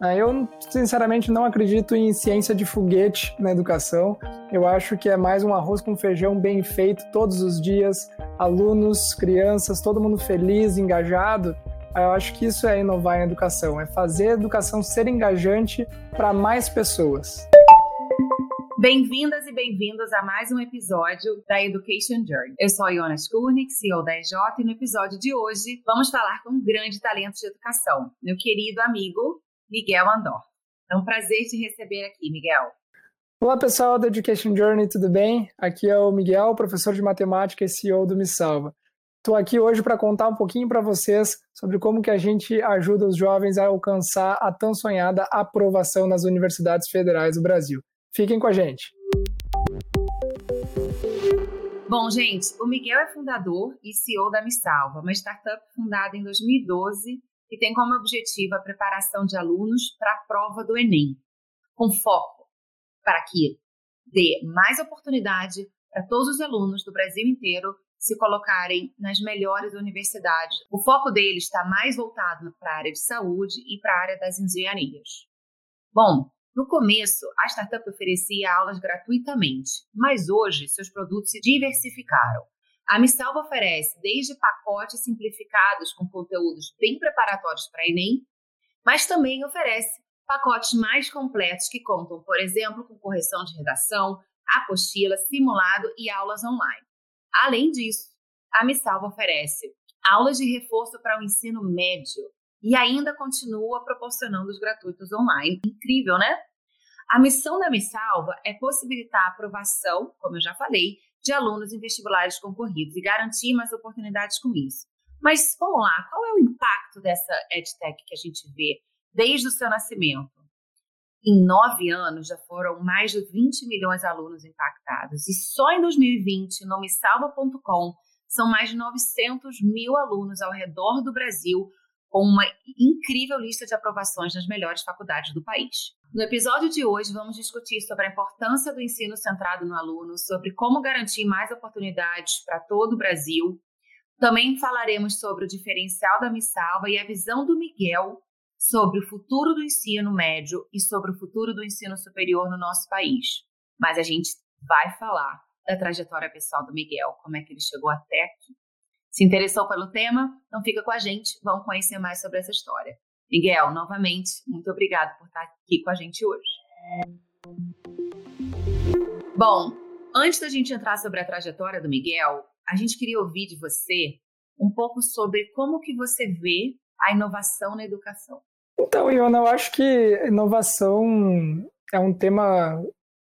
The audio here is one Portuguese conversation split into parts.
Ah, eu, sinceramente, não acredito em ciência de foguete na educação. Eu acho que é mais um arroz com feijão bem feito todos os dias, alunos, crianças, todo mundo feliz, engajado. Ah, eu acho que isso é inovar em educação, é fazer a educação ser engajante para mais pessoas. Bem-vindas e bem-vindos a mais um episódio da Education Journey. Eu sou a Iona Skurnik, CEO da EJ, e no episódio de hoje vamos falar com um grande talento de educação, meu querido amigo Miguel Andor. É um prazer te receber aqui, Miguel. Olá, pessoal da Education Journey, tudo bem? Aqui é o Miguel, professor de matemática e CEO do Me Salva. Estou aqui hoje para contar um pouquinho para vocês sobre como que a gente ajuda os jovens a alcançar a tão sonhada aprovação nas universidades federais do Brasil. Fiquem com a gente. Bom, gente, o Miguel é fundador e CEO da Me Salva, uma startup fundada em 2012 que tem como objetivo a preparação de alunos para a prova do Enem, com foco para que dê mais oportunidade para todos os alunos do Brasil inteiro se colocarem nas melhores universidades. O foco deles está mais voltado para a área de saúde e para a área das engenharias. Bom, no começo, a startup oferecia aulas gratuitamente, mas hoje seus produtos se diversificaram. A Missalva oferece desde pacotes simplificados com conteúdos bem preparatórios para Enem, mas também oferece pacotes mais completos que contam, por exemplo, com correção de redação, apostila, simulado e aulas online. Além disso, a Missalva oferece aulas de reforço para o ensino médio e ainda continua proporcionando os gratuitos online. Incrível, né? A missão da Missalva é possibilitar a aprovação, como eu já falei, de alunos em vestibulares concorridos e garantir mais oportunidades com isso. Mas vamos lá, qual é o impacto dessa EdTech que a gente vê desde o seu nascimento? Em nove anos, já foram mais de 20 milhões de alunos impactados. E só em 2020, no mesalva.com, são mais de 900 mil alunos ao redor do Brasil com uma incrível lista de aprovações nas melhores faculdades do país. No episódio de hoje, vamos discutir sobre a importância do ensino centrado no aluno, sobre como garantir mais oportunidades para todo o Brasil. Também falaremos sobre o diferencial da Missalva e a visão do Miguel sobre o futuro do ensino médio e sobre o futuro do ensino superior no nosso país. Mas a gente vai falar da trajetória pessoal do Miguel, como é que ele chegou até aqui. Se interessou pelo tema? Então fica com a gente, vamos conhecer mais sobre essa história. Miguel, novamente, muito obrigado por estar aqui com a gente hoje. Bom, antes da gente entrar sobre a trajetória do Miguel, a gente queria ouvir de você um pouco sobre como que você vê a inovação na educação. Então, Iona, eu acho que inovação é um tema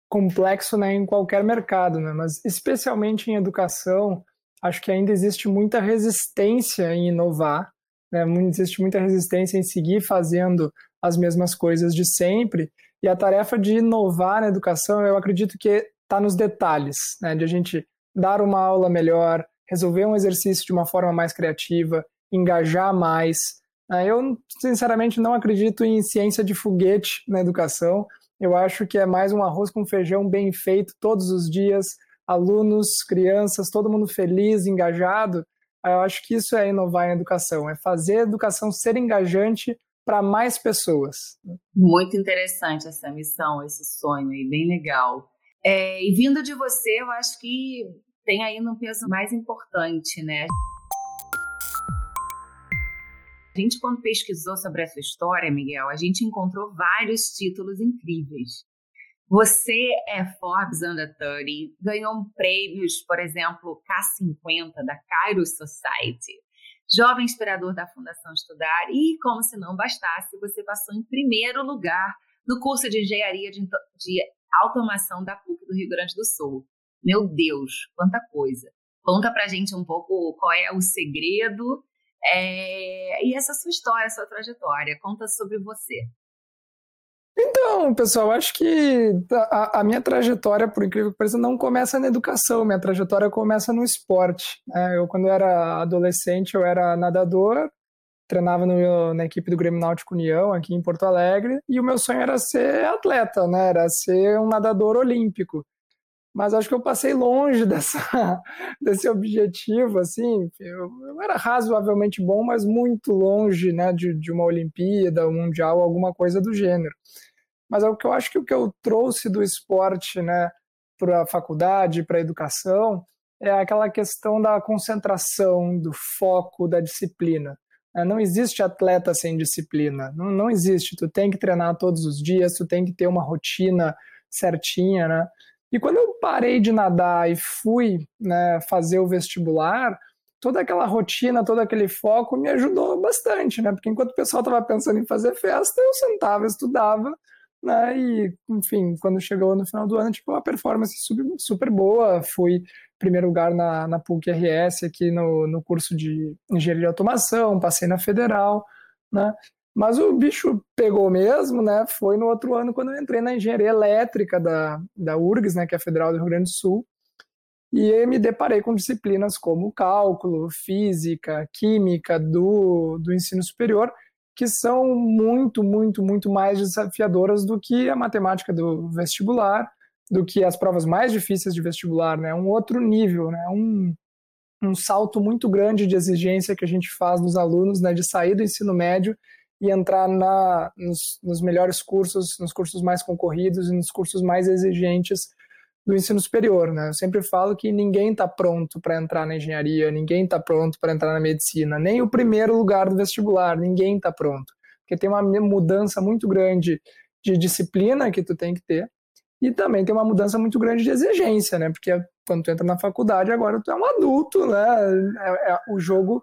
complexo né, em qualquer mercado, né? mas especialmente em educação, acho que ainda existe muita resistência em inovar, né? existe muita resistência em seguir fazendo as mesmas coisas de sempre, e a tarefa de inovar na educação, eu acredito que está nos detalhes, né? de a gente dar uma aula melhor, resolver um exercício de uma forma mais criativa, engajar mais. Né? Eu, sinceramente, não acredito em ciência de foguete na educação, eu acho que é mais um arroz com feijão bem feito todos os dias, alunos, crianças, todo mundo feliz, engajado, eu acho que isso é inovar em educação, é fazer a educação ser engajante para mais pessoas. Muito interessante essa missão, esse sonho aí, bem legal. É, e vindo de você, eu acho que tem aí um peso mais importante, né? A gente, quando pesquisou sobre essa história, Miguel, a gente encontrou vários títulos incríveis. Você é Forbes Under 30, ganhou prêmios, por exemplo, K50 da Kairos Society, jovem inspirador da Fundação Estudar e, como se não bastasse, você passou em primeiro lugar no curso de Engenharia de, de Automação da PUC do Rio Grande do Sul. Meu Deus, quanta coisa! Conta pra gente um pouco qual é o segredo é, e essa sua história, sua trajetória. Conta sobre você. Então, pessoal, acho que a, a, minha trajetória, por incrível que pareça, não começa na educação, minha trajetória começa no esporte. Né? Eu, quando era adolescente, eu era nadador, treinava no, na equipe do Grêmio Náutico União, aqui em Porto Alegre, e o meu sonho era ser atleta, né? era ser um nadador olímpico. mas acho que eu passei longe dessa, desse objetivo, assim, eu, eu, era razoavelmente bom, mas muito longe, né, de, de uma Olimpíada, um Mundial, alguma coisa do gênero. Mas é o que eu acho que o que eu trouxe do esporte, né, para a faculdade, para a educação, é aquela questão da concentração, do foco, da disciplina. É, não existe atleta sem disciplina, não, não existe. Tu tem que treinar todos os dias, tu tem que ter uma rotina certinha, né? E quando eu parei de nadar e fui né, fazer o vestibular, toda aquela rotina, todo aquele foco me ajudou bastante, né? Porque enquanto o pessoal estava pensando em fazer festa, eu sentava, estudava, né? E, enfim, quando chegou no final do ano, tipo, uma performance super, boa. Fui primeiro lugar na, na PUC-RS aqui no, no curso de Engenharia de Automação, passei na Federal, né? Mas o bicho pegou mesmo, né? Foi no outro ano quando eu entrei na engenharia elétrica da, da URGS, né? Que é a Federal do Rio Grande do Sul. E me deparei com disciplinas como cálculo, física, química do, do ensino superior, que são muito, muito, muito mais desafiadoras do que a matemática do vestibular, do que as provas mais difíceis de vestibular, né? Um outro nível, né? Um, um salto muito grande de exigência que a gente faz dos alunos, né? De sair do ensino médio e entrar na, nos, nos, melhores cursos, nos cursos mais concorridos e nos cursos mais exigentes do ensino superior. Né? Eu sempre falo que ninguém está pronto para entrar na engenharia, ninguém está pronto para entrar na medicina, nem o primeiro lugar do vestibular, ninguém está pronto. Porque tem uma mudança muito grande de disciplina que tu tem que ter e também tem uma mudança muito grande de exigência, né? Porque quando tu entra na faculdade, agora tu é um adulto, né? É, é, o jogo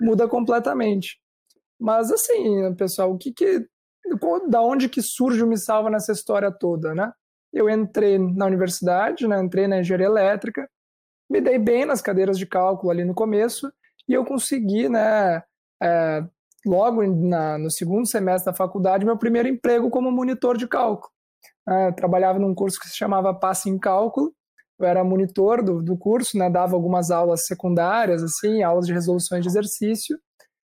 muda completamente. Mas assim, pessoal, o que que da onde que surge o Me Salva nessa história toda, né? Eu entrei na universidade, né? Entrei na engenharia elétrica, me dei bem nas cadeiras de cálculo ali no começo e eu consegui, né? É, logo na, no segundo semestre da faculdade, meu primeiro emprego como monitor de cálculo. É, trabalhava num curso que se chamava Passe em Cálculo. Eu era monitor do, do curso, né? Dava algumas aulas secundárias, assim, aulas de resoluções de exercício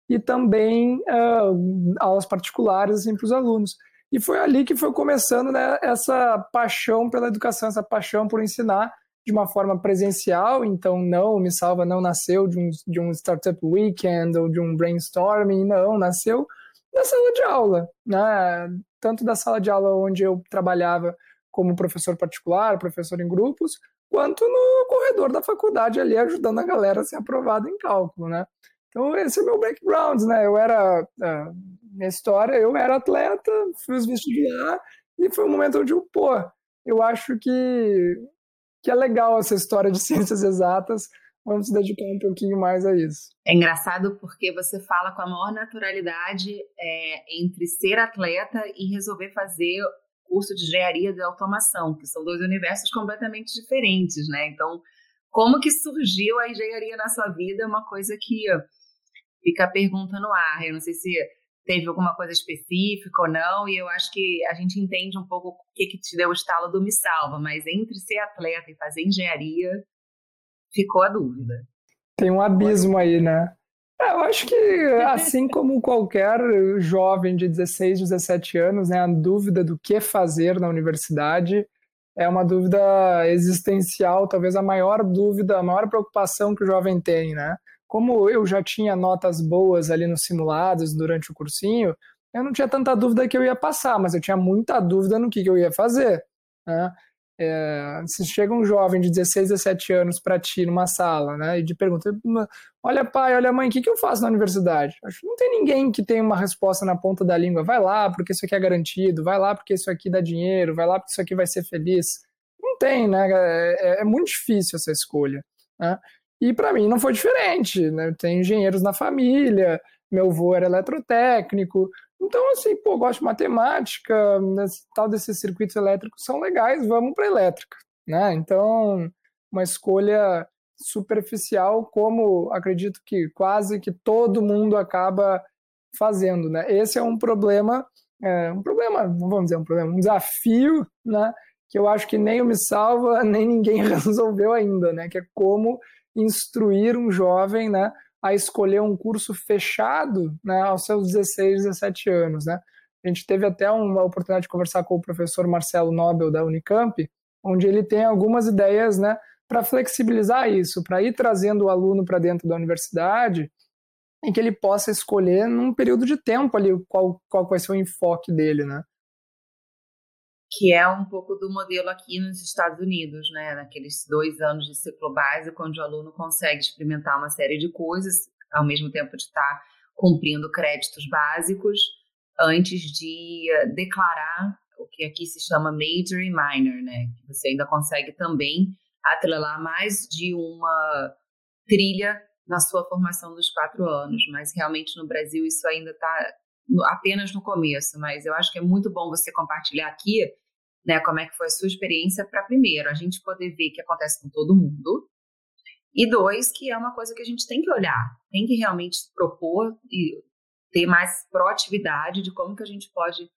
e também uh, aulas particulares assim, para os alunos. E foi ali que foi começando né, essa paixão pela educação, essa paixão por ensinar de uma forma presencial. Então, não, Me Salva não nasceu de um, de um Startup Weekend ou de um brainstorming, não, nasceu na sala de aula, né? tanto da sala de aula onde eu trabalhava como professor particular, professor em grupos, quanto no corredor da faculdade ali ajudando a galera a ser aprovada em cálculo, né? Então, esse é o meu background, né? Eu era, uh, minha história, eu era atleta, fiz vestibular, e foi um momento onde eu, pô, eu acho que, que é legal essa história de ciências exatas, vamos se dedicar um pouquinho mais a isso. É engraçado porque você fala com a maior naturalidade é, entre ser atleta e resolver fazer curso de engenharia de automação, que são dois universos completamente diferentes, né? Então, como que surgiu a engenharia na sua vida é uma coisa que fica a pergunta no ar. Eu não sei se teve alguma coisa específica ou não, e eu acho que a gente entende um pouco o que, que te deu o estalo do Me Salva, mas entre ser atleta e fazer engenharia, ficou a dúvida. Tem um abismo aí, né? É, eu acho que, assim como qualquer jovem de 16, 17 anos, né, a dúvida do que fazer na universidade é uma dúvida existencial, talvez a maior dúvida, a maior preocupação que o jovem tem, né? Como eu já tinha notas boas ali nos simulados durante o cursinho, eu não tinha tanta dúvida que eu ia passar, mas eu tinha muita dúvida no que, que eu ia fazer. Né? É, se chega um jovem de 16, 17 anos para ti numa sala, né, e te pergunta, olha pai, olha mãe, o que, que eu faço na universidade? Acho que não tem ninguém que tenha uma resposta na ponta da língua, vai lá porque isso aqui é garantido, vai lá porque isso aqui dá dinheiro, vai lá porque isso aqui vai ser feliz. Não tem, né, é, é muito difícil essa escolha. Né? E para mim não foi diferente, né? Tem engenheiros na família, meu avô era eletrotécnico. Então, assim, pô, gosto de matemática, tal desses circuitos elétricos são legais, vamos para elétrica, né? Então, uma escolha superficial, como acredito que quase que todo mundo acaba fazendo, né? Esse é um problema, é, um problema, não vamos dizer um problema, um desafio, né? Que eu acho que nem o Me Salva, nem ninguém resolveu ainda, né? Que é como instruir um jovem né, a escolher um curso fechado né, aos seus 16, 17 anos. Né? A gente teve até uma oportunidade de conversar com o professor Marcelo Nobel da Unicamp, onde ele tem algumas ideias né, para flexibilizar isso, para ir trazendo o aluno para dentro da universidade, em que ele possa escolher num período de tempo ali qual, qual vai ser o enfoque dele, né? Que é um pouco do modelo aqui nos Estados Unidos, né? Naqueles dois anos de ciclo básico, onde o aluno consegue experimentar uma série de coisas, ao mesmo tempo de estar cumprindo créditos básicos, antes de eh, declarar o que aqui se chama major e minor, né? Você ainda consegue também atrelar mais de uma trilha na sua formação dos quatro anos, mas realmente no Brasil isso ainda está apenas no começo. Mas eu acho que é muito bom você compartilhar aqui, né, como é que foi a sua experiência para primeiro a gente poder ver que acontece com todo mundo e dois que é uma coisa que a gente tem que olhar, tem que realmente propor e ter mais proatividade de como que a gente pode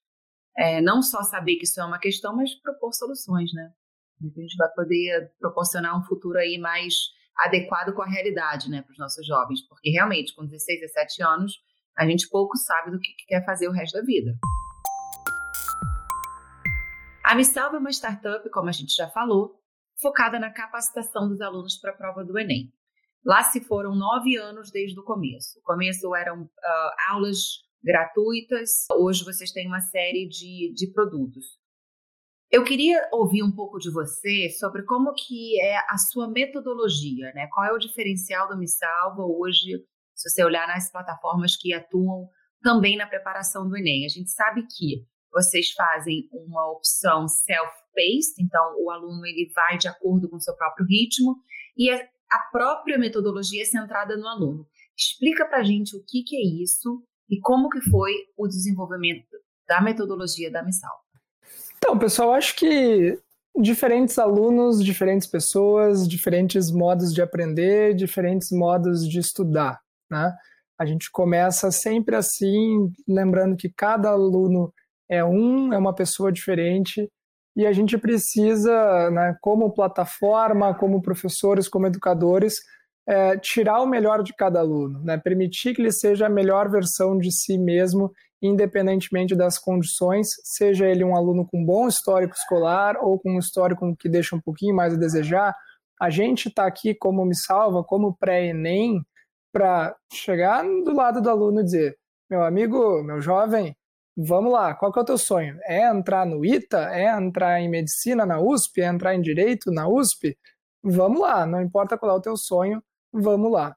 é, não só saber que isso é uma questão, mas propor soluções, né? A gente vai poder proporcionar um futuro aí mais adequado com a realidade, né, para os nossos jovens, porque realmente com 16, 17 anos a gente pouco sabe do que quer fazer o resto da vida. A Missalva é uma startup, como a gente já falou, focada na capacitação dos alunos para a prova do Enem. Lá se foram nove anos desde o começo. O começo eram uh, aulas gratuitas, hoje vocês têm uma série de, de produtos. Eu queria ouvir um pouco de você sobre como que é a sua metodologia, né? Qual é o diferencial do Me Salva hoje, se você olhar nas plataformas que atuam também na preparação do Enem. A gente sabe que vocês fazem uma opção self-paced, então o aluno ele vai de acordo com o seu próprio ritmo e a própria metodologia é centrada no aluno. Explica para a gente o que, que é isso e como que foi o desenvolvimento da metodologia da Missal. Então, pessoal, acho que diferentes alunos, diferentes pessoas, diferentes modos de aprender, diferentes modos de estudar, né? A gente começa sempre assim, lembrando que cada aluno é um, é uma pessoa diferente e a gente precisa, né, como plataforma, como professores, como educadores, é, tirar o melhor de cada aluno, né? permitir que ele seja a melhor versão de si mesmo, independentemente das condições, seja ele um aluno com bom histórico escolar ou com um histórico que deixa um pouquinho mais a desejar. A gente está aqui como Me Salva, como pré-ENEM, para chegar do lado do aluno e dizer: meu amigo, meu jovem, vamos lá, qual que é o teu sonho? É entrar no ITA? É entrar em medicina na USP? É entrar em direito na USP? Vamos lá, não importa qual é o teu sonho, vamos lá.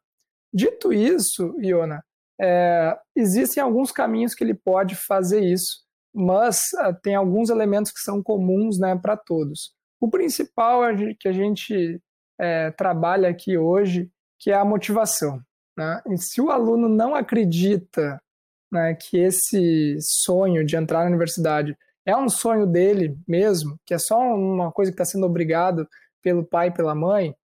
Dito isso, Iona, é, existem alguns caminhos que ele pode fazer isso, mas uh, tem alguns elementos que são comuns né, para todos. O principal é que a gente é, trabalha aqui hoje, que é a motivação. Né? Se o aluno não acredita né, que esse sonho de entrar na universidade é um sonho dele mesmo, que é só uma coisa que está sendo obrigado pelo pai e pela mãe,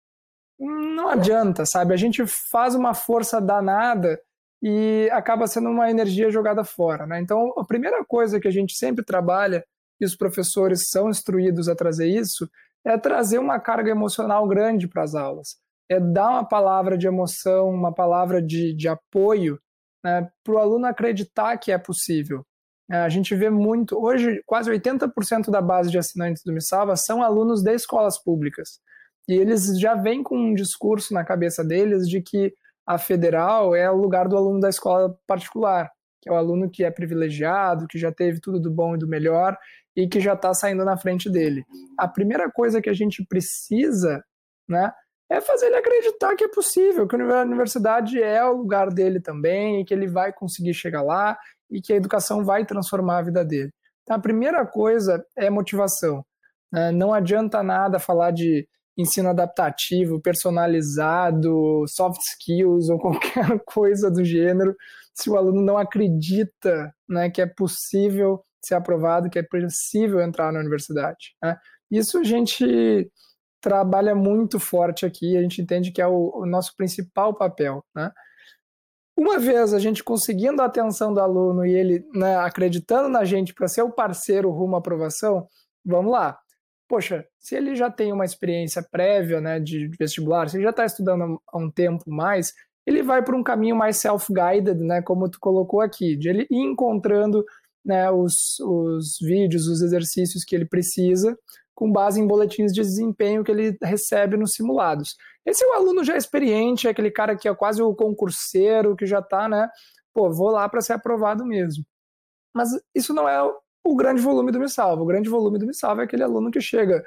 não adianta, sabe? A gente faz uma força danada e acaba sendo uma energia jogada fora, né? Então, a primeira coisa que a gente sempre trabalha, e os professores são instruídos a trazer isso, é trazer uma carga emocional grande para as aulas. É dar uma palavra de emoção, uma palavra de, de apoio né, para o aluno acreditar que é possível. É, a gente vê muito, hoje, quase 80% da base de assinantes do Missalva são alunos de escolas públicas. E eles já vêm com um discurso na cabeça deles de que a federal é o lugar do aluno da escola particular, que é o aluno que é privilegiado, que já teve tudo do bom e do melhor e que já está saindo na frente dele. A primeira coisa que a gente precisa, né, é fazer ele acreditar que é possível, que a universidade é o lugar dele também, e que ele vai conseguir chegar lá e que a educação vai transformar a vida dele. Então, a primeira coisa é motivação. Né? Não adianta nada falar de ensino adaptativo, personalizado, soft skills ou qualquer coisa do gênero, se o aluno não acredita né, que é possível ser aprovado, que é possível entrar na universidade. Né? Isso a gente trabalha muito forte aqui, a gente entende que é o, o nosso principal papel. Né? Uma vez a gente conseguindo a atenção do aluno e ele né, acreditando na gente para ser o parceiro rumo à aprovação, vamos lá poxa, se ele já tem uma experiência prévia né, de vestibular, se ele já está estudando há um tempo mais, ele vai por um caminho mais self-guided, né, como tu colocou aqui, de ele ir encontrando né, os, os vídeos, os exercícios que ele precisa com base em boletins de desempenho que ele recebe nos simulados. Esse é o aluno já experiente, é aquele cara que é quase o concurseiro, que já está, né? Pô, vou lá para ser aprovado mesmo. Mas isso não é o grande volume do Me Salva. O grande volume do Me Salva é aquele aluno que chega,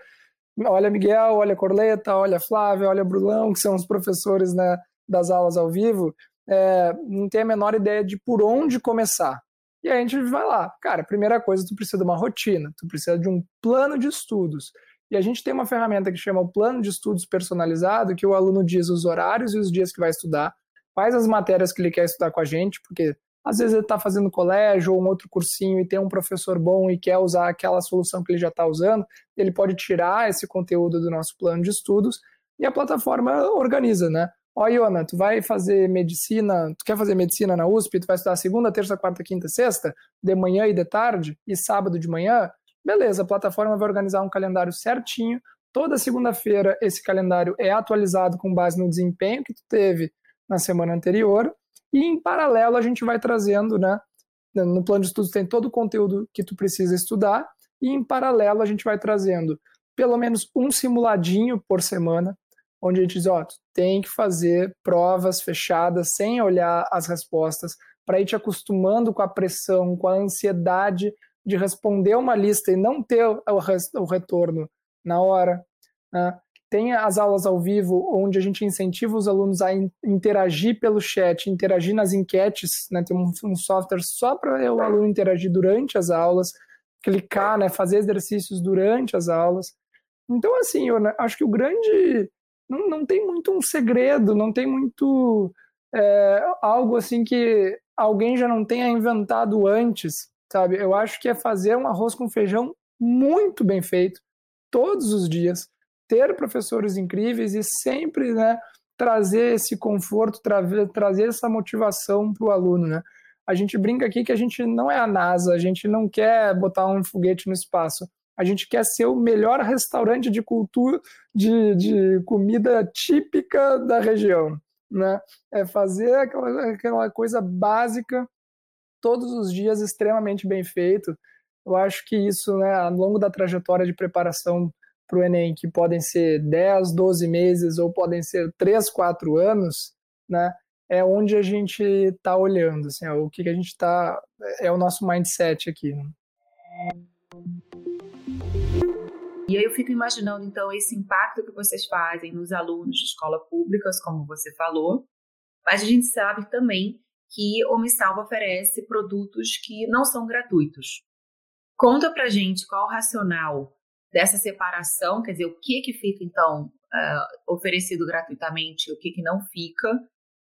olha Miguel, olha Corleta, olha Flávia, olha Brulão, que são os professores né, das aulas ao vivo, é, não tem a menor ideia de por onde começar. E a gente vai lá. Cara, primeira coisa, tu precisa de uma rotina, tu precisa de um plano de estudos. E a gente tem uma ferramenta que chama o plano de estudos personalizado, que o aluno diz os horários e os dias que vai estudar, quais as matérias que ele quer estudar com a gente, porque às vezes ele está fazendo colégio ou um outro cursinho e tem um professor bom e quer usar aquela solução que ele já está usando, ele pode tirar esse conteúdo do nosso plano de estudos e a plataforma organiza, né? Ó, Iona, tu vai fazer medicina, tu quer fazer medicina na USP, tu vai estudar segunda, terça, quarta, quinta, sexta, de manhã e de tarde, e sábado de manhã, beleza, a plataforma vai organizar um calendário certinho, toda segunda-feira esse calendário é atualizado com base no desempenho que tu teve na semana anterior, e em paralelo a gente vai trazendo, né, no plano de estudos tem todo o conteúdo que tu precisa estudar, e em paralelo a gente vai trazendo pelo menos um simuladinho por semana, onde a gente diz, ó, tu tem que fazer provas fechadas sem olhar as respostas, para ir te acostumando com a pressão, com a ansiedade de responder uma lista e não ter o, retorno na hora. Né? Tem as aulas ao vivo, onde a gente incentiva os alunos a interagir pelo chat, interagir nas enquetes, né? tem um, software só para o aluno interagir durante as aulas, clicar, né? fazer exercícios durante as aulas. Então, assim, eu acho que o grande não, não tem muito um segredo, não tem muito é, algo assim que alguém já não tenha inventado antes, sabe? Eu acho que é fazer um arroz com feijão muito bem feito, todos os dias, ter professores incríveis e sempre, né, trazer esse conforto, tra trazer essa motivação para o aluno, né? A gente brinca aqui que a gente não é a NASA, a gente não quer botar um foguete no espaço. A gente quer ser o melhor restaurante de cultura, de, de comida típica da região. Né? É fazer aquela, aquela coisa básica todos os dias extremamente bem feito. Eu acho que isso, né, ao longo da trajetória de preparação para o Enem, que podem ser 10, 12 meses ou podem ser 3, 4 anos, né, é onde a gente está olhando, assim, o que, que a gente está, é o nosso mindset aqui. E aí eu fico imaginando, então, esse impacto que vocês fazem nos alunos de escola públicas, como você falou, mas a gente sabe também que o Missalva oferece produtos que não são gratuitos. Conta pra gente qual o racional dessa separação, quer dizer, o que que fica, então, uh, oferecido gratuitamente, o que que não fica,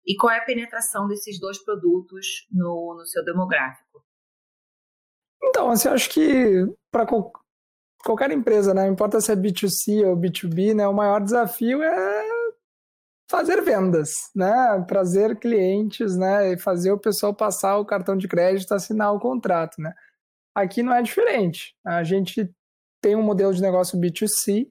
e qual é a penetração desses dois produtos no, no seu demográfico? Então, assim, acho que para qualquer empresa, né? Não importa se é B2C ou B2B, né? O maior desafio é fazer vendas, né? Trazer clientes, né? E fazer o pessoal passar o cartão de crédito, assinar o contrato, né? Aqui não é diferente. A gente tem um modelo de negócio B2C,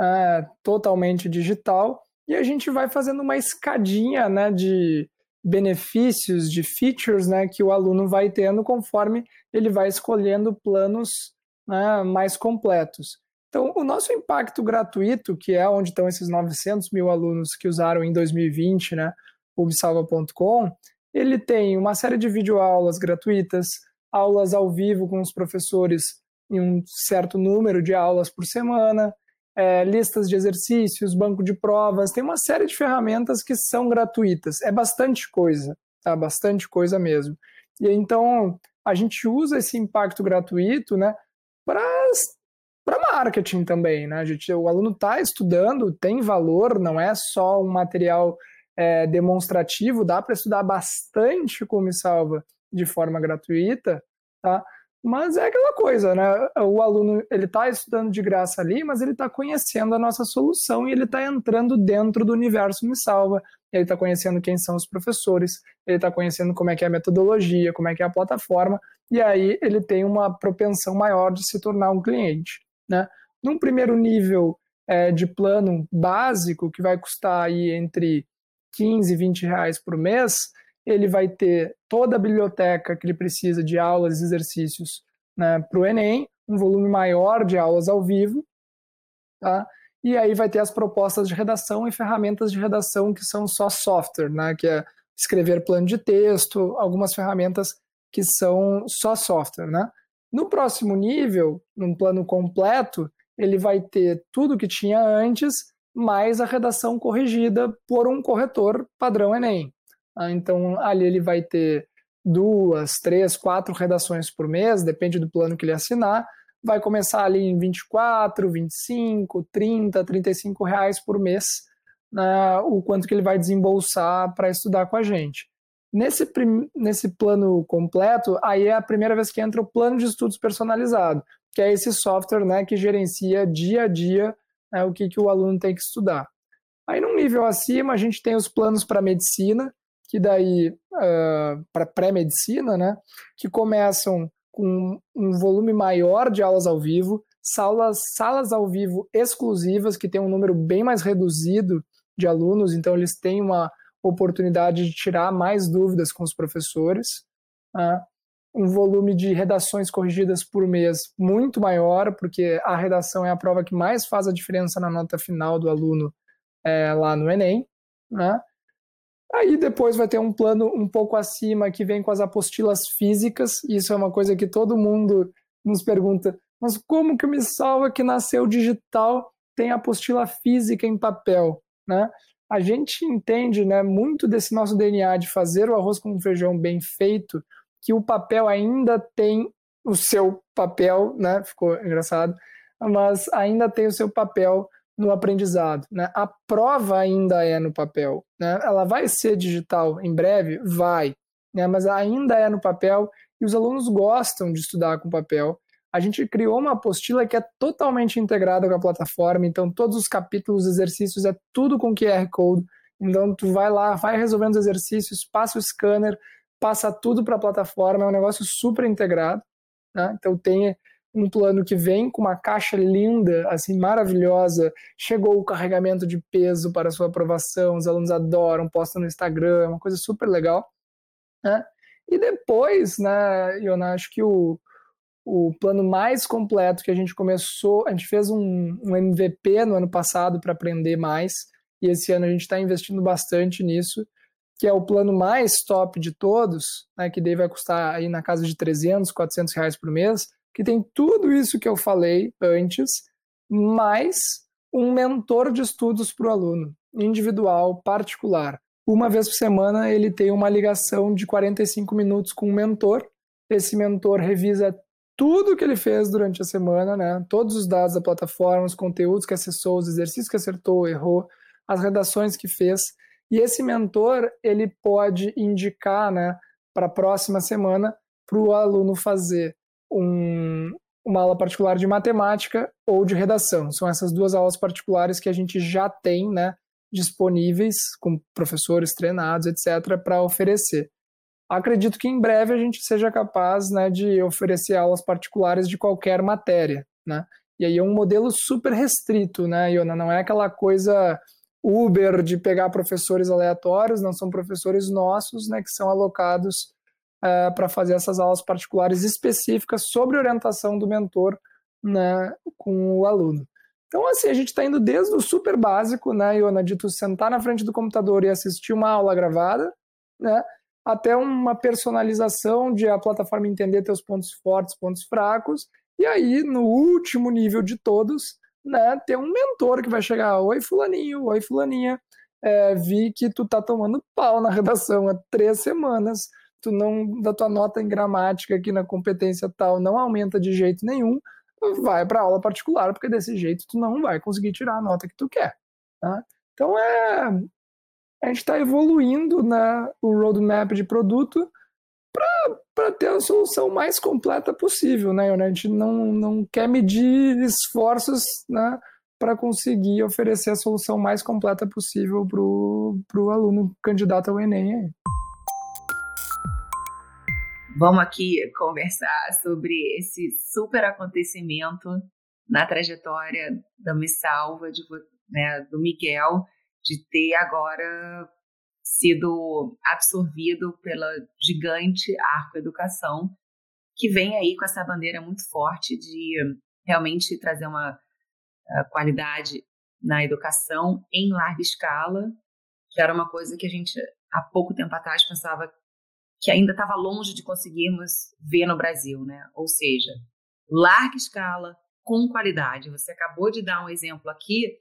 é, totalmente digital, e a gente vai fazendo uma escadinha, né? De benefícios, de features, né? Que o aluno vai tendo conforme ele vai escolhendo planos né, mais completos. Então, o nosso impacto gratuito, que é onde estão esses 900 mil alunos que usaram em 2020, né, ubsalva.com, ele tem uma série de videoaulas gratuitas, aulas ao vivo com os professores em um certo número de aulas por semana, é, listas de exercícios, banco de provas, tem uma série de ferramentas que são gratuitas. É bastante coisa, tá? Bastante coisa mesmo. E então a gente usa esse impacto gratuito, né, para marketing também, né? A gente, o aluno está estudando, tem valor, não é só um material é, demonstrativo, dá para estudar bastante com o Salva de forma gratuita, tá? Mas é aquela coisa, né? O aluno ele está estudando de graça ali, mas ele está conhecendo a nossa solução e ele está entrando dentro do universo Me Salva. Ele está conhecendo quem são os professores, ele está conhecendo como é que é a metodologia, como é que é a plataforma, e aí ele tem uma propensão maior de se tornar um cliente. Né? Num primeiro nível é, de plano básico, que vai custar aí entre 15 e 20 reais por mês, ele vai ter toda a biblioteca que ele precisa de aulas e exercícios né, para o Enem, um volume maior de aulas ao vivo, tá? E aí vai ter as propostas de redação e ferramentas de redação que são só software, né? Que é escrever plano de texto, algumas ferramentas que são só software, né? No próximo nível, num plano completo, ele vai ter tudo que tinha antes, mais a redação corrigida por um corretor padrão Enem. Ah, então, ali ele vai ter duas, três, quatro redações por mês, depende do plano que ele assinar. Vai começar ali em 24, 25, 30, 35 reais por mês, né, o quanto que ele vai desembolsar para estudar com a gente. Nesse, nesse plano completo, aí é a primeira vez que entra o plano de estudos personalizado, que é esse software né, que gerencia dia a dia né, o que, que o aluno tem que estudar. Aí, num nível acima, a gente tem os planos para medicina, que daí, uh, para pré-medicina, né, que começam com um volume maior de aulas ao vivo, salas, salas ao vivo exclusivas, que tem um número bem mais reduzido de alunos, então eles têm uma oportunidade de tirar mais dúvidas com os professores. Uh, um volume de redações corrigidas por mês muito maior, porque a redação é a prova que mais faz a diferença na nota final do aluno é, lá no Enem. Né? Aí depois vai ter um plano um pouco acima que vem com as apostilas físicas. Isso é uma coisa que todo mundo nos pergunta: mas como que me salva que nasceu digital tem apostila física em papel? Né? A gente entende né, muito desse nosso DNA de fazer o arroz com feijão bem feito que o papel ainda tem o seu papel, né? Ficou engraçado, mas ainda tem o seu papel no aprendizado, né? A prova ainda é no papel, né? Ela vai ser digital em breve, vai, né? Mas ainda é no papel e os alunos gostam de estudar com papel. A gente criou uma apostila que é totalmente integrada com a plataforma, então todos os capítulos, exercícios é tudo com QR Code. Então tu vai lá, vai resolvendo os exercícios, passa o scanner, passa tudo para a plataforma, é um negócio super integrado. Né? Então tem um plano que vem com uma caixa linda, assim, maravilhosa. Chegou o carregamento de peso para sua aprovação, os alunos adoram, postam no Instagram, uma coisa super legal. Né? E depois, né, Iona, acho que o, o plano mais completo que a gente começou, a gente fez um, um MVP no ano passado para aprender mais, e esse ano a gente está investindo bastante nisso, que é o plano mais top de todos, né, que daí vai custar aí na casa de 300, 400 reais por mês, que tem tudo isso que eu falei antes, mais um mentor de estudos para o aluno, individual, particular. Uma vez por semana ele tem uma ligação de 45 minutos com um mentor. Esse mentor revisa tudo que ele fez durante a semana, né? Todos os dados da plataforma, os conteúdos que acessou, os exercícios que acertou, errou, as redações que fez e esse mentor ele pode indicar, né, para a próxima semana para o aluno fazer um, uma aula particular de matemática ou de redação. São essas duas aulas particulares que a gente já tem, né, disponíveis com professores treinados, etc, para oferecer. Acredito que em breve a gente seja capaz, né, de oferecer aulas particulares de qualquer matéria, né? E aí é um modelo super restrito, né, Iona? Não é aquela coisa Uber de pegar professores aleatórios, não são professores nossos, né, que são alocados uh, para fazer essas aulas particulares específicas sobre orientação do mentor né, com o aluno. Então, assim, a gente está indo desde o super básico, né, Iona, de tu sentar na frente do computador e assistir uma aula gravada, né, até uma personalização de a plataforma entender teus pontos fortes, pontos fracos, e aí, no último nível de todos, né, ter um mentor que vai chegar, oi fulaninho, oi fulaninha, é, vi que tu tá tomando pau na redação há três semanas, tu não, da tua nota em gramática aqui na competência tal não aumenta de jeito nenhum, vai para aula particular, porque desse jeito tu não vai conseguir tirar a nota que tu quer. Tá? Então é a gente está evoluindo né, o roadmap de produto para ter a solução mais completa possível, né? A gente não, não quer medir esforços, né? Para conseguir oferecer a solução mais completa possível para o aluno candidato ao Enem. Vamos aqui conversar sobre esse super acontecimento na trajetória da Me Salva, de, né, do Miguel, de ter agora sido absorvido pela gigante Arco Educação, que vem aí com essa bandeira muito forte de realmente trazer uma qualidade na educação em larga escala, que era uma coisa que a gente há pouco tempo atrás pensava que ainda estava longe de conseguirmos ver no Brasil, né? Ou seja, larga escala, com qualidade. Você acabou de dar um exemplo aqui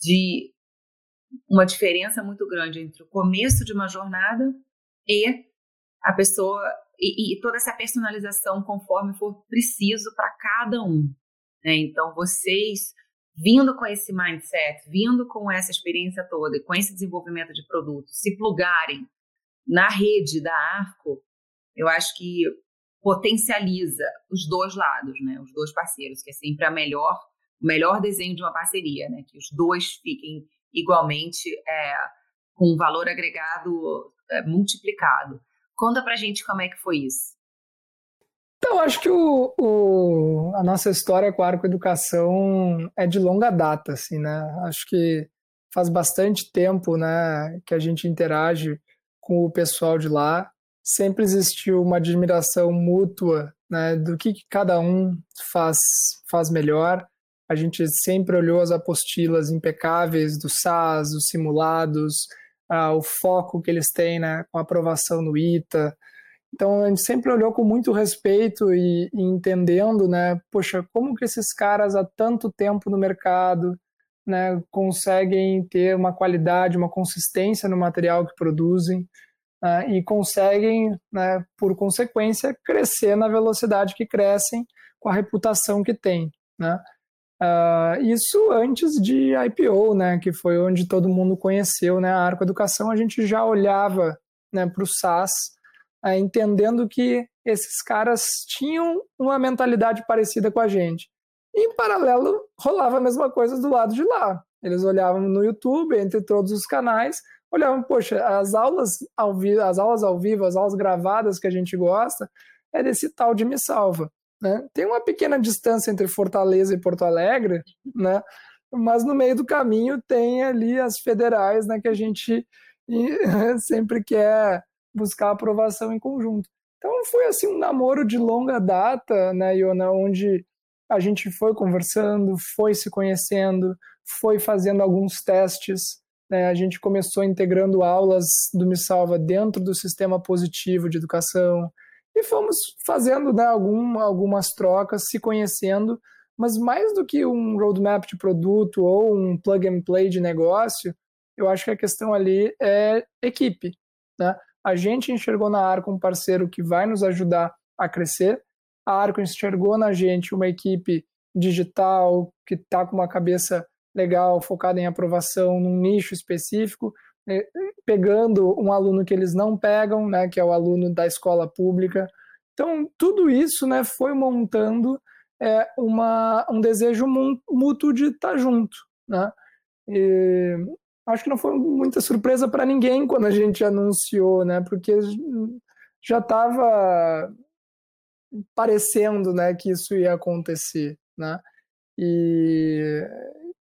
de uma diferença muito grande entre o começo de uma jornada e a pessoa e, e toda essa personalização conforme for preciso para cada um. Né? Então, vocês vindo com esse mindset, vindo com essa experiência toda, com esse desenvolvimento de produtos, se plugarem na rede da Arco, eu acho que potencializa os dois lados, né? Os dois parceiros, que é sempre a melhor, o melhor desenho de uma parceria, né? Que os dois fiquem igualmente é, com um valor agregado é, multiplicado. Conta pra gente como é que foi isso. Então, acho que o, o, a nossa história com a Arco Educação é de longa data, assim, né? Acho que faz bastante tempo, né, que a gente interage com o pessoal de lá. Sempre existiu uma admiração mútua, né, do que, que cada um faz faz melhor. A gente sempre olhou as apostilas impecáveis do SAS, os simulados, ah, o foco que eles têm, né, com aprovação no ITA. Então a gente sempre olhou com muito respeito e, e, entendendo, né, poxa, como que esses caras há tanto tempo no mercado, né, conseguem ter uma qualidade, uma consistência no material que produzem né, e conseguem, né, por consequência, crescer na velocidade que crescem com a reputação que têm? Uh, isso antes de IPO, né, que foi onde todo mundo conheceu, né, a Arco Educação, a gente já olhava, para o SaaS é, entendendo que esses caras tinham uma mentalidade parecida com a gente. Em paralelo, rolava a mesma coisa do lado de lá. Eles olhavam no YouTube, entre todos os canais, olhavam, poxa, as aulas ao vivo, as aulas ao vivo, as aulas gravadas que a gente gosta, é desse tal de Me Salva. Né? Tem uma pequena distância entre Fortaleza e Porto Alegre, né? mas no meio do caminho tem ali as federais né, que a gente sempre quer buscar aprovação em conjunto. Então foi assim um namoro de longa data, né, Iona, onde a gente foi conversando, foi se conhecendo, foi fazendo alguns testes. Né, a gente começou integrando aulas do Me Salva dentro do sistema positivo de educação e fomos fazendo né, algum, algumas trocas, se conhecendo, mas mais do que um roadmap de produto ou um plug and play de negócio, eu acho que a questão ali é equipe. Né? A gente enxergou na Arco um parceiro que vai nos ajudar a crescer. Arco enxergou na gente uma equipe digital que está com uma cabeça legal, focada em aprovação num nicho específico, né, pegando um aluno que eles não pegam, né, que é o aluno da escola pública. Então, tudo isso né, foi montando é, uma, um desejo mútuo de estar tá junto. Né? E acho que não foi muita surpresa para ninguém quando a gente anunciou, né? Porque já estava parecendo, né, que isso ia acontecer, né? E,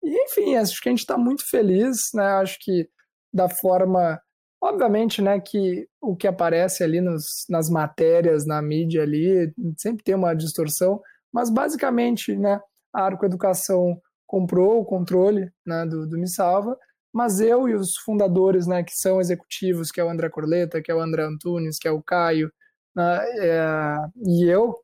enfim, acho que a gente está muito feliz, né? Acho que da forma, obviamente, né, que o que aparece ali nos, nas matérias, na mídia ali, sempre tem uma distorção, mas basicamente, né, a Arco Educação comprou o controle né, do, do Me Salva mas eu e os fundadores, né, que são executivos, que é o André Corleta, que é o André Antunes, que é o Caio, né, é, e eu,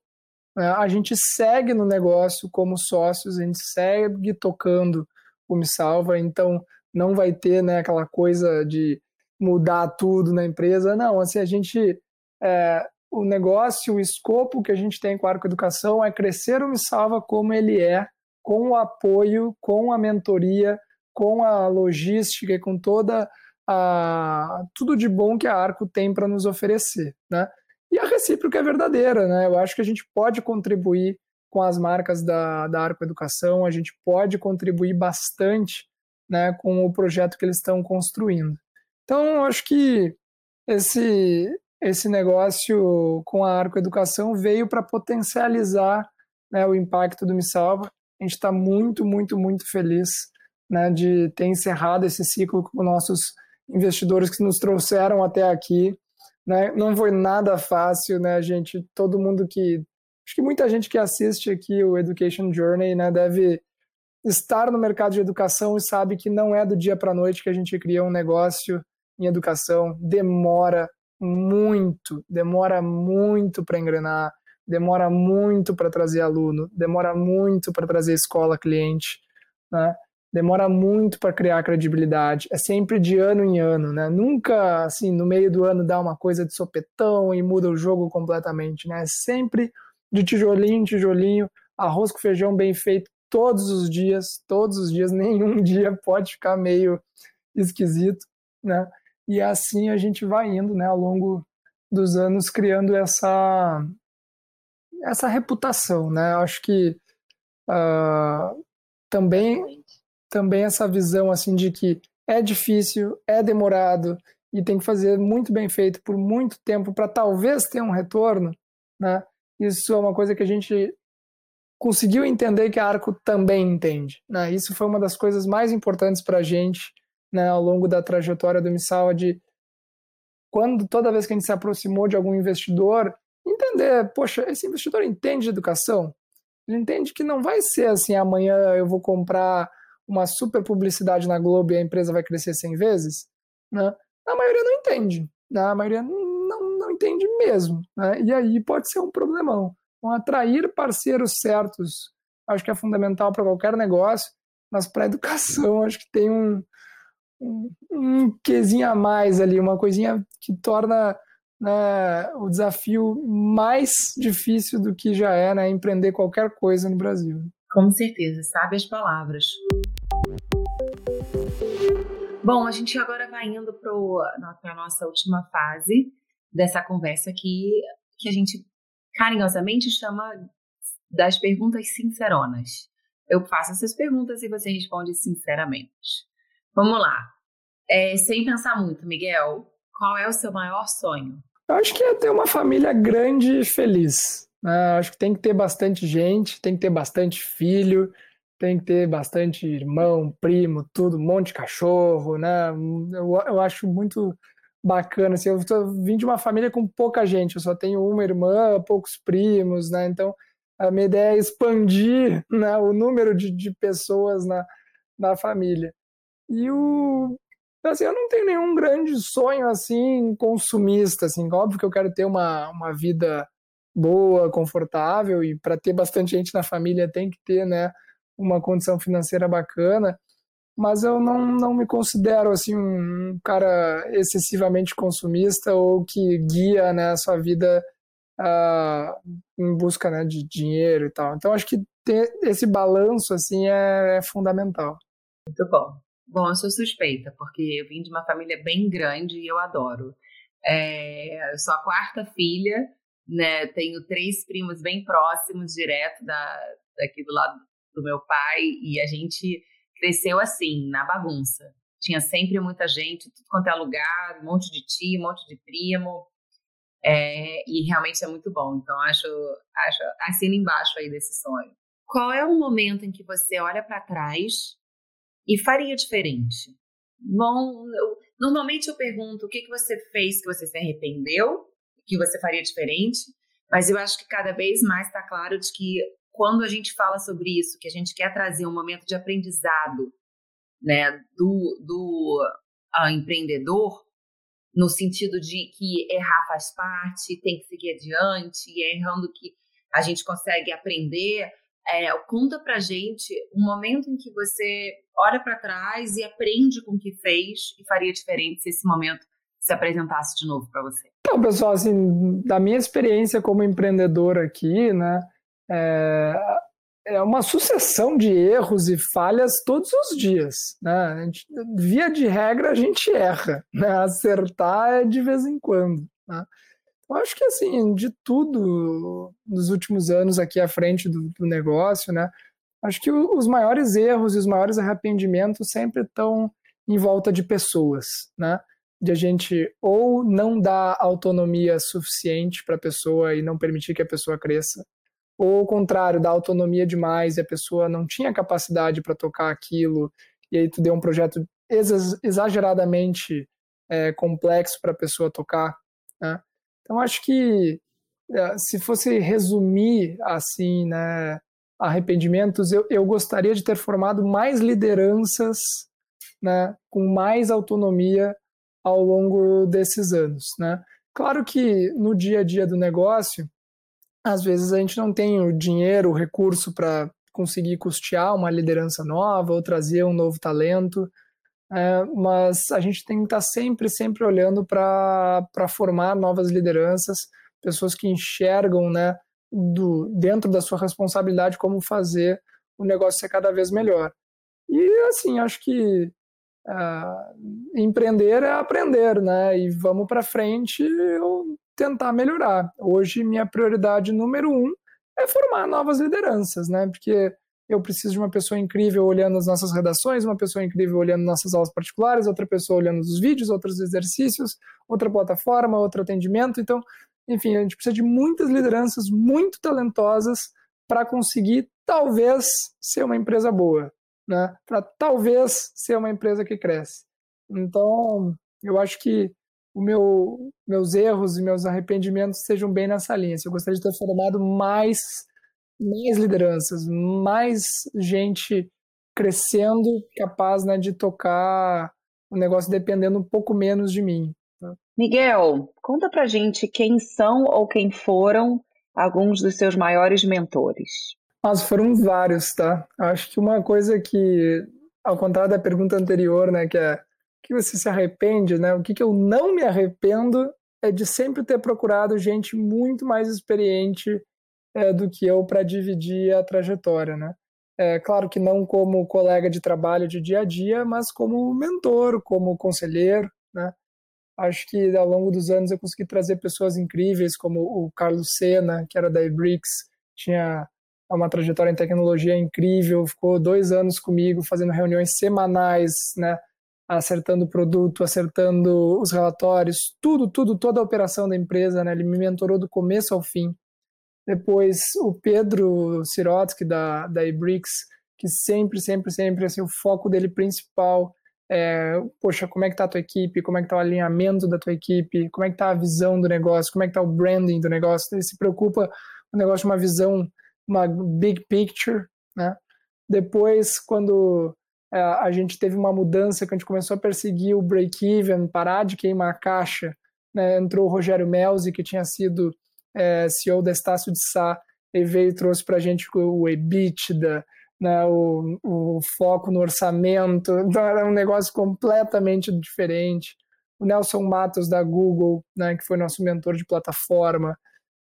né, a gente segue no negócio como sócios, a gente segue tocando o Me Salva, então não vai ter né, aquela coisa de mudar tudo na empresa, não, assim, a gente, é, o negócio, o escopo que a gente tem com a Arco Educação é crescer o Me Salva como ele é, com o apoio, com a mentoria, com a logística e com toda a tudo de bom que a Arco tem para nos oferecer, né? E a recíproca é verdadeira, né? Eu acho que a gente pode contribuir com as marcas da, da Arco Educação, a gente pode contribuir bastante né, com o projeto que eles estão construindo. Então, acho que esse, esse negócio com a Arco Educação veio para potencializar né, o impacto do Me Salva. A gente está muito, muito, muito feliz né, de ter encerrado esse ciclo com nossos investidores que nos trouxeram até aqui. Né? Não foi nada fácil, né, gente? Todo mundo que. Acho que muita gente que assiste aqui o Education Journey né, deve estar no mercado de educação e sabe que não é do dia para a noite que a gente cria um negócio em educação, demora muito, demora muito para engrenar, demora muito para trazer aluno, demora muito para trazer escola cliente, né? Demora muito para criar credibilidade. É sempre de ano em ano, né? Nunca assim no meio do ano dá uma coisa de sopetão e muda o jogo completamente, né? É sempre de tijolinho em tijolinho, arroz com feijão bem feito todos os dias, todos os dias, nenhum dia pode ficar meio esquisito, né? E assim a gente vai indo, né, ao longo dos anos criando essa essa reputação, né? Acho que uh, também também essa visão assim de que é difícil, é demorado e tem que fazer muito bem feito por muito tempo para talvez ter um retorno, né? Isso é uma coisa que a gente conseguiu entender que a Arco também entende, né? Isso foi uma das coisas mais importantes para a gente, né, ao longo da trajetória do Missawa de quando toda vez que a gente se aproximou de algum investidor, entender, poxa, esse investidor entende de educação? Ele entende que não vai ser assim, amanhã eu vou comprar uma super publicidade na Globo e a empresa vai crescer 100 vezes, né? A maioria não entende, né? a maioria não, não entende mesmo, né? E aí pode ser um problemão. Então, atrair parceiros certos, acho que é fundamental para qualquer negócio, mas para a educação acho que tem um, um, um quesinho a mais ali, uma coisinha que torna né, o desafio mais difícil do que já é né, empreender qualquer coisa no Brasil. Com certeza, sabe as palavras. Bom, a gente agora vai indo para a nossa última fase dessa conversa aqui, que a gente carinhosamente chama das perguntas sinceronas. Eu faço essas perguntas e você responde sinceramente. Vamos lá. É, sem pensar muito, Miguel, qual é o seu maior sonho? Eu acho que é ter uma família grande e feliz. Né? Acho que tem que ter bastante gente, tem que ter bastante filho, tem que ter bastante irmão, primo, tudo, um monte de cachorro, né? Eu, eu acho muito bacana. Assim, eu tô, vim de uma família com pouca gente, eu só tenho uma irmã, poucos primos, né? Então, a minha ideia é expandir né, o número de, de pessoas na, na família. E o, assim, eu não tenho nenhum grande sonho assim consumista, assim, óbvio que eu quero ter uma, uma vida boa, confortável e para ter bastante gente na família tem que ter, né, uma condição financeira bacana, mas eu não, não me considero assim um cara excessivamente consumista ou que guia, né, a sua vida uh, em busca, né, de dinheiro e tal. Então acho que ter esse balanço assim é, é fundamental. Muito bom. Bom, eu sou suspeita, porque eu vim de uma família bem grande e eu adoro. É, eu sou a quarta filha, né? Tenho três primos bem próximos, direto da, daqui do lado do meu pai, e a gente cresceu assim, na bagunça. Tinha sempre muita gente, tudo quanto é lugar, um monte de tio, um monte de primo. É, e realmente é muito bom. Então, acho, acho assina embaixo aí desse sonho. Qual é o momento em que você olha para trás e faria diferente? Bom, eu, normalmente eu pergunto o que, que você fez que você se arrependeu, que você faria diferente, mas eu acho que cada vez mais está claro de que quando a gente fala sobre isso, que a gente quer trazer um momento de aprendizado né, do, do uh, empreendedor, no sentido de que errar faz parte, tem que seguir adiante, e é errando que a gente consegue aprender. É, conta pra gente um momento em que você olha para trás e aprende com o que fez e faria diferente se esse momento se apresentasse de novo para você. Então, pessoal, assim, da minha experiência como empreendedor aqui, né, é, é uma sucessão de erros e falhas todos os dias. Né? Gente, via de regra, a gente erra. Né? Acertar é de vez em quando. Né? Eu acho que, assim, de tudo nos últimos anos aqui à frente do, do negócio, né? acho que os maiores erros e os maiores arrependimentos sempre estão em volta de pessoas, né? De a gente ou não dar autonomia suficiente para a pessoa e não permitir que a pessoa cresça, ou ao contrário, dar autonomia demais e a pessoa não tinha capacidade para tocar aquilo, e aí tu deu um projeto exageradamente é, complexo para a pessoa tocar. Né? Então acho que é, se fosse resumir assim, né, arrependimentos. Eu, eu gostaria de ter formado mais lideranças né, com mais autonomia ao longo desses anos. Né? Claro que no dia a dia do negócio, às vezes a gente não tem o dinheiro, o recurso para conseguir custear uma liderança nova ou trazer um novo talento, é, mas a gente tem que estar sempre, sempre olhando para formar novas lideranças, pessoas que enxergam né, do, dentro da sua responsabilidade como fazer o negócio ser cada vez melhor. E assim, acho que uh, empreender é aprender, né? E vamos para frente ou tentar melhorar. Hoje, minha prioridade número um é formar novas lideranças, né? Porque eu preciso de uma pessoa incrível olhando as nossas redações, uma pessoa incrível olhando nossas aulas particulares, outra pessoa olhando os vídeos, outros exercícios, outra plataforma, outro atendimento. Então, enfim, a gente precisa de muitas lideranças muito talentosas para conseguir, talvez, ser uma empresa boa, né? Para talvez ser uma empresa que cresce. Então, eu acho que o meu, meus erros e meus arrependimentos sejam bem nessa linha. Eu gostaria de ter formado mais, mais lideranças, mais gente crescendo, capaz né, de tocar o negócio dependendo um pouco menos de mim. Miguel, conta pra gente quem são ou quem foram alguns dos seus maiores mentores. Mas foram vários, tá? Acho que uma coisa que, ao contrário da pergunta anterior, né, que é que você se arrepende, né? O que, que eu não me arrependo é de sempre ter procurado gente muito mais experiente é, do que eu para dividir a trajetória, né? É, claro que não como colega de trabalho de dia a dia, mas como mentor, como conselheiro, né? Acho que ao longo dos anos eu consegui trazer pessoas incríveis, como o Carlos Sena, que era da eBricks, tinha uma trajetória em tecnologia incrível, ficou dois anos comigo fazendo reuniões semanais, né? Acertando o produto, acertando os relatórios, tudo, tudo, toda a operação da empresa, né? Ele me mentorou do começo ao fim. Depois o Pedro Sirotsky da, da eBricks, que sempre, sempre, sempre, assim, o foco dele principal é, poxa, como é que tá a tua equipe, como é que tá o alinhamento da tua equipe, como é que tá a visão do negócio, como é que tá o branding do negócio, ele se preocupa o negócio de uma visão, uma big picture, né? Depois, quando a gente teve uma mudança, que a gente começou a perseguir o break-even, parar de queimar a caixa, né? entrou o Rogério Melzi, que tinha sido é, CEO da Estácio de Sá, ele veio e trouxe para a gente o EBITDA, né, o, o foco no orçamento, então era um negócio completamente diferente. O Nelson Matos da Google, né, que foi nosso mentor de plataforma.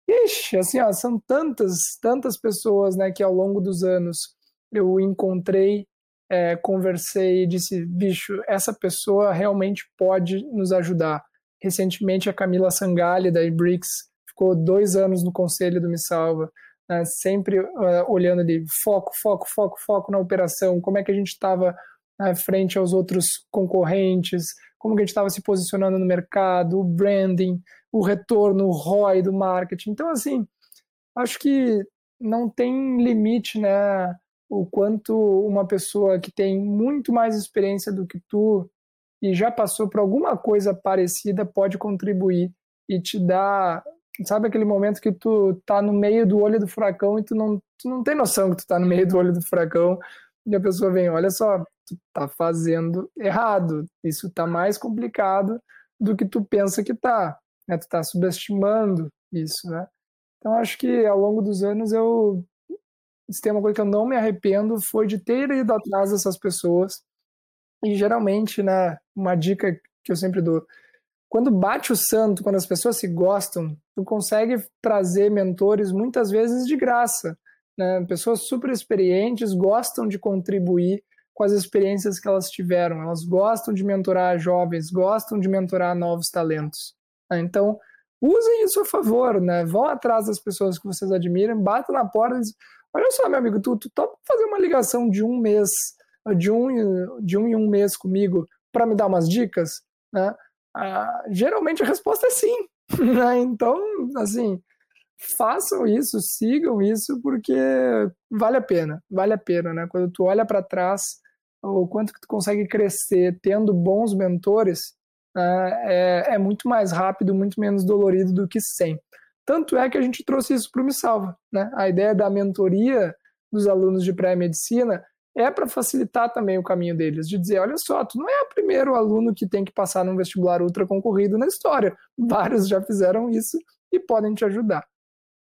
Ixi, assim, ó, são tantas, tantas pessoas, né, que ao longo dos anos eu encontrei, é, conversei e disse, bicho, essa pessoa realmente pode nos ajudar. Recentemente a Camila Sangali da iBricks ficou dois anos no conselho do Me Salva né, sempre uh, olhando de foco, foco, foco, foco na operação, como é que a gente estava uh, frente aos outros concorrentes, como que a gente estava se posicionando no mercado, o branding, o retorno, o ROI do marketing. Então, assim, acho que não tem limite, né, o quanto uma pessoa que tem muito mais experiência do que tu e já passou por alguma coisa parecida pode contribuir e te dar Sabe aquele momento que tu tá no meio do olho do furacão e tu não, tu não tem noção que tu tá no meio do olho do furacão e a pessoa vem, olha só, tu tá fazendo errado. Isso tá mais complicado do que tu pensa que tá. Né? Tu tá subestimando isso, né? Então acho que ao longo dos anos eu se tem uma coisa que eu não me arrependo foi de ter ido atrás dessas pessoas. E geralmente, né, uma dica que eu sempre dou, quando bate o santo, quando as pessoas se gostam, tu consegue trazer mentores muitas vezes de graça. Né? Pessoas super experientes gostam de contribuir com as experiências que elas tiveram, elas gostam de mentorar jovens, gostam de mentorar novos talentos. Né? Então, usem isso a favor, né? vão atrás das pessoas que vocês admiram, batam na porta e dizem, olha só, meu amigo, tu, tu topa fazer uma ligação de um mês, de um, de um em um mês comigo para me dar umas dicas? Né? Ah, geralmente a resposta é sim. Né? Então, assim, façam isso, sigam isso, porque vale a pena, vale a pena, né? Quando tu olha para trás, o quanto que tu consegue crescer tendo bons mentores, né? é, é, muito mais rápido, muito menos dolorido do que sem. Tanto é que a gente trouxe isso para o Me Salva, né? A ideia da mentoria dos alunos de pré-medicina é para facilitar também o caminho deles, de dizer, olha só, tu não é o primeiro aluno que tem que passar num vestibular ultra concorrido na história. Vários já fizeram isso e podem te ajudar.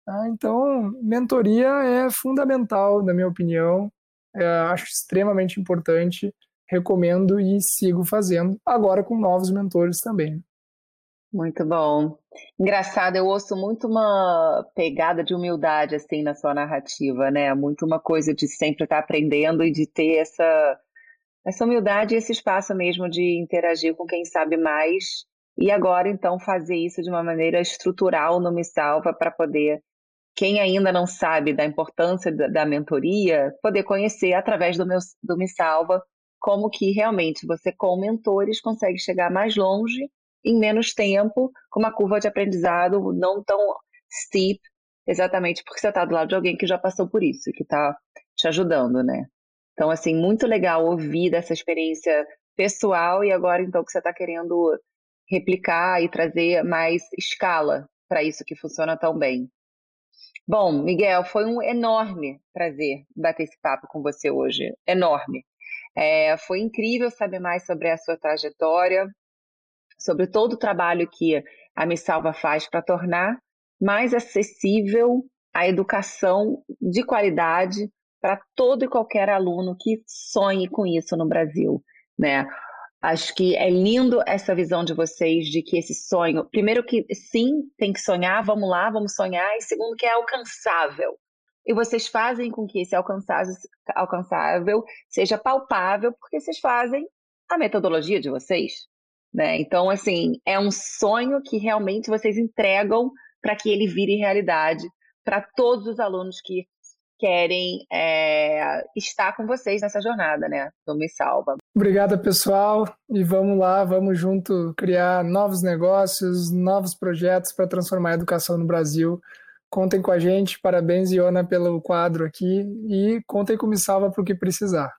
Tá? Então, mentoria é fundamental, na minha opinião. É, acho extremamente importante, recomendo e sigo fazendo, agora com novos mentores também. Muito bom. Engraçado, eu ouço muito uma pegada de humildade assim na sua narrativa, né? Muito uma coisa de sempre estar aprendendo e de ter essa essa humildade e esse espaço mesmo de interagir com quem sabe mais. E agora então fazer isso de uma maneira estrutural no Me Salva para poder quem ainda não sabe da importância da, da mentoria, poder conhecer através do meu do Me Salva como que realmente você com mentores consegue chegar mais longe em menos tempo, com uma curva de aprendizado não tão steep, exatamente porque você está do lado de alguém que já passou por isso, que está te ajudando, né? Então, assim, muito legal ouvir dessa experiência pessoal e agora, então, que você está querendo replicar e trazer mais escala para isso que funciona tão bem. Bom, Miguel, foi um enorme prazer bater esse papo com você hoje. Enorme. É, foi incrível saber mais sobre a sua trajetória, sobre todo o trabalho que a Me Salva faz para tornar mais acessível a educação de qualidade para todo e qualquer aluno que sonhe com isso no Brasil, né? Acho que é lindo essa visão de vocês de que esse sonho, primeiro que sim, tem que sonhar, vamos lá, vamos sonhar, e segundo que é alcançável. E vocês fazem com que esse alcançável, alcançável seja palpável, porque vocês fazem a metodologia de vocês, né? Então, assim, é um sonho que realmente vocês entregam para que ele vire realidade para todos os alunos que querem é, estar com vocês nessa jornada, né? Do Me Salva. Obrigada, pessoal. E vamos lá, vamos junto criar novos negócios, novos projetos para transformar a educação no Brasil. Contem com a gente. Parabéns, Iona, pelo quadro aqui. E contem com Me Salva para o que precisar.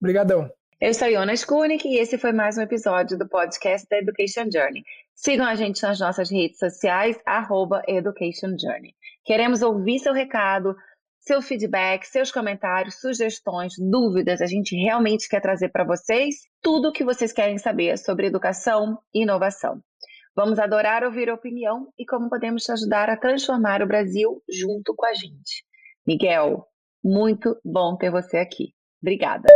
Obrigadão. Eu sou Iona Skunik e esse foi mais um episódio do podcast da Education Journey. Sigam a gente nas nossas redes sociais, arroba Education Journey. Queremos ouvir seu recado, seu feedback, seus comentários, sugestões, dúvidas. A gente realmente quer trazer para vocês tudo o que vocês querem saber sobre educação e inovação. Vamos adorar ouvir a opinião e como podemos te ajudar a transformar o Brasil junto com a gente. Miguel, muito bom ter você aqui. Obrigada.